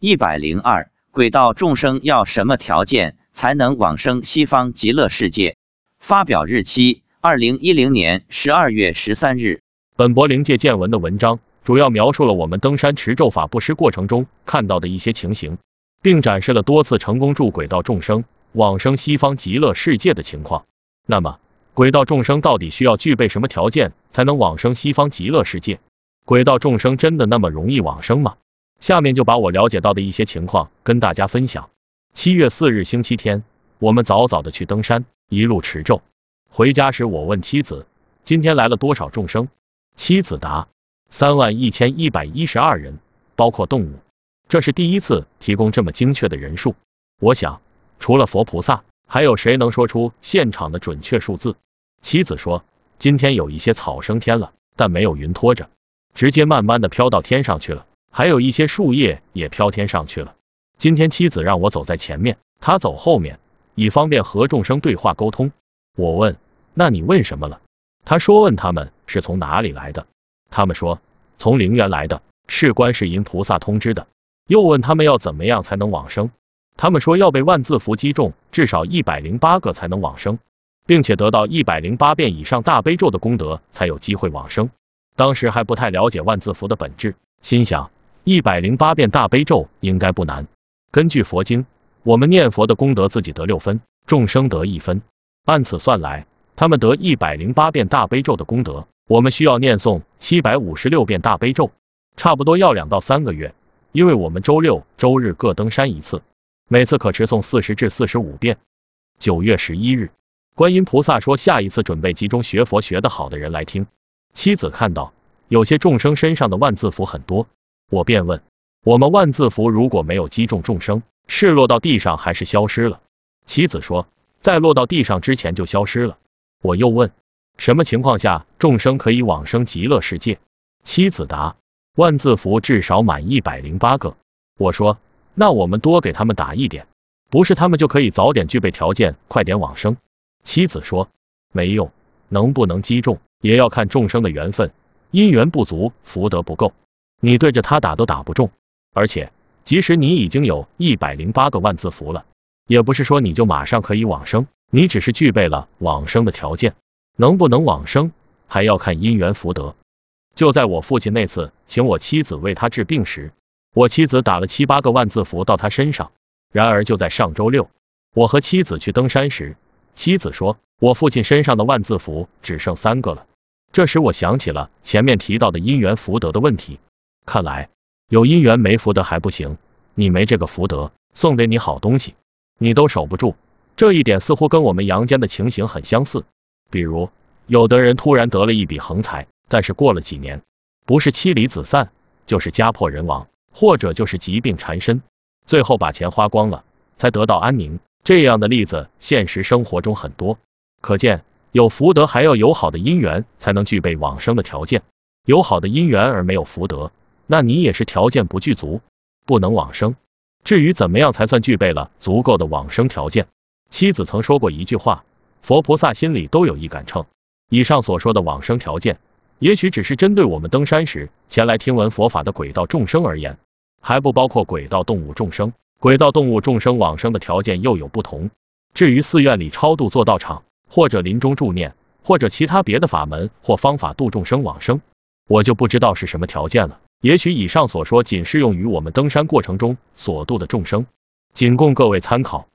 一百零二，轨道众生要什么条件才能往生西方极乐世界？发表日期：二零一零年十二月十三日。本博灵界见闻的文章主要描述了我们登山持咒法布施过程中看到的一些情形，并展示了多次成功助轨道众生往生西方极乐世界的情况。那么，轨道众生到底需要具备什么条件才能往生西方极乐世界？轨道众生真的那么容易往生吗？下面就把我了解到的一些情况跟大家分享。七月四日星期天，我们早早的去登山，一路持咒。回家时，我问妻子：“今天来了多少众生？”妻子答：“三万一千一百一十二人，包括动物。”这是第一次提供这么精确的人数。我想，除了佛菩萨，还有谁能说出现场的准确数字？妻子说：“今天有一些草升天了，但没有云托着，直接慢慢的飘到天上去了。”还有一些树叶也飘天上去了。今天妻子让我走在前面，他走后面，以方便和众生对话沟通。我问：“那你问什么了？”他说：“问他们是从哪里来的。”他们说：“从陵园来的，是观世音菩萨通知的。”又问他们要怎么样才能往生？他们说要被万字符击中至少一百零八个才能往生，并且得到一百零八遍以上大悲咒的功德才有机会往生。当时还不太了解万字符的本质，心想。一百零八遍大悲咒应该不难。根据佛经，我们念佛的功德自己得六分，众生得一分。按此算来，他们得一百零八遍大悲咒的功德，我们需要念诵七百五十六遍大悲咒，差不多要两到三个月。因为我们周六、周日各登山一次，每次可持诵四十至四十五遍。九月十一日，观音菩萨说下一次准备集中学佛学得好的人来听。妻子看到有些众生身上的万字符很多。我便问：我们万字符如果没有击中众生，是落到地上还是消失了？妻子说，在落到地上之前就消失了。我又问：什么情况下众生可以往生极乐世界？妻子答：万字符至少满一百零八个。我说：那我们多给他们打一点，不是他们就可以早点具备条件，快点往生？妻子说：没用，能不能击中也要看众生的缘分，因缘不足，福德不够。你对着他打都打不中，而且即使你已经有一百零八个万字符了，也不是说你就马上可以往生，你只是具备了往生的条件，能不能往生还要看因缘福德。就在我父亲那次请我妻子为他治病时，我妻子打了七八个万字符到他身上。然而就在上周六，我和妻子去登山时，妻子说我父亲身上的万字符只剩三个了。这时我想起了前面提到的因缘福德的问题。看来有姻缘没福德还不行，你没这个福德，送给你好东西，你都守不住。这一点似乎跟我们阳间的情形很相似。比如，有的人突然得了一笔横财，但是过了几年，不是妻离子散，就是家破人亡，或者就是疾病缠身，最后把钱花光了，才得到安宁。这样的例子现实生活中很多。可见，有福德还要有好的姻缘，才能具备往生的条件。有好的姻缘而没有福德。那你也是条件不具足，不能往生。至于怎么样才算具备了足够的往生条件，妻子曾说过一句话：佛菩萨心里都有一杆秤。以上所说的往生条件，也许只是针对我们登山时前来听闻佛法的轨道众生而言，还不包括轨道动物众生。轨道动物众生往生的条件又有不同。至于寺院里超度做道场，或者临终助念，或者其他别的法门或方法度众生往生，我就不知道是什么条件了。也许以上所说仅适用于我们登山过程中所度的众生，仅供各位参考。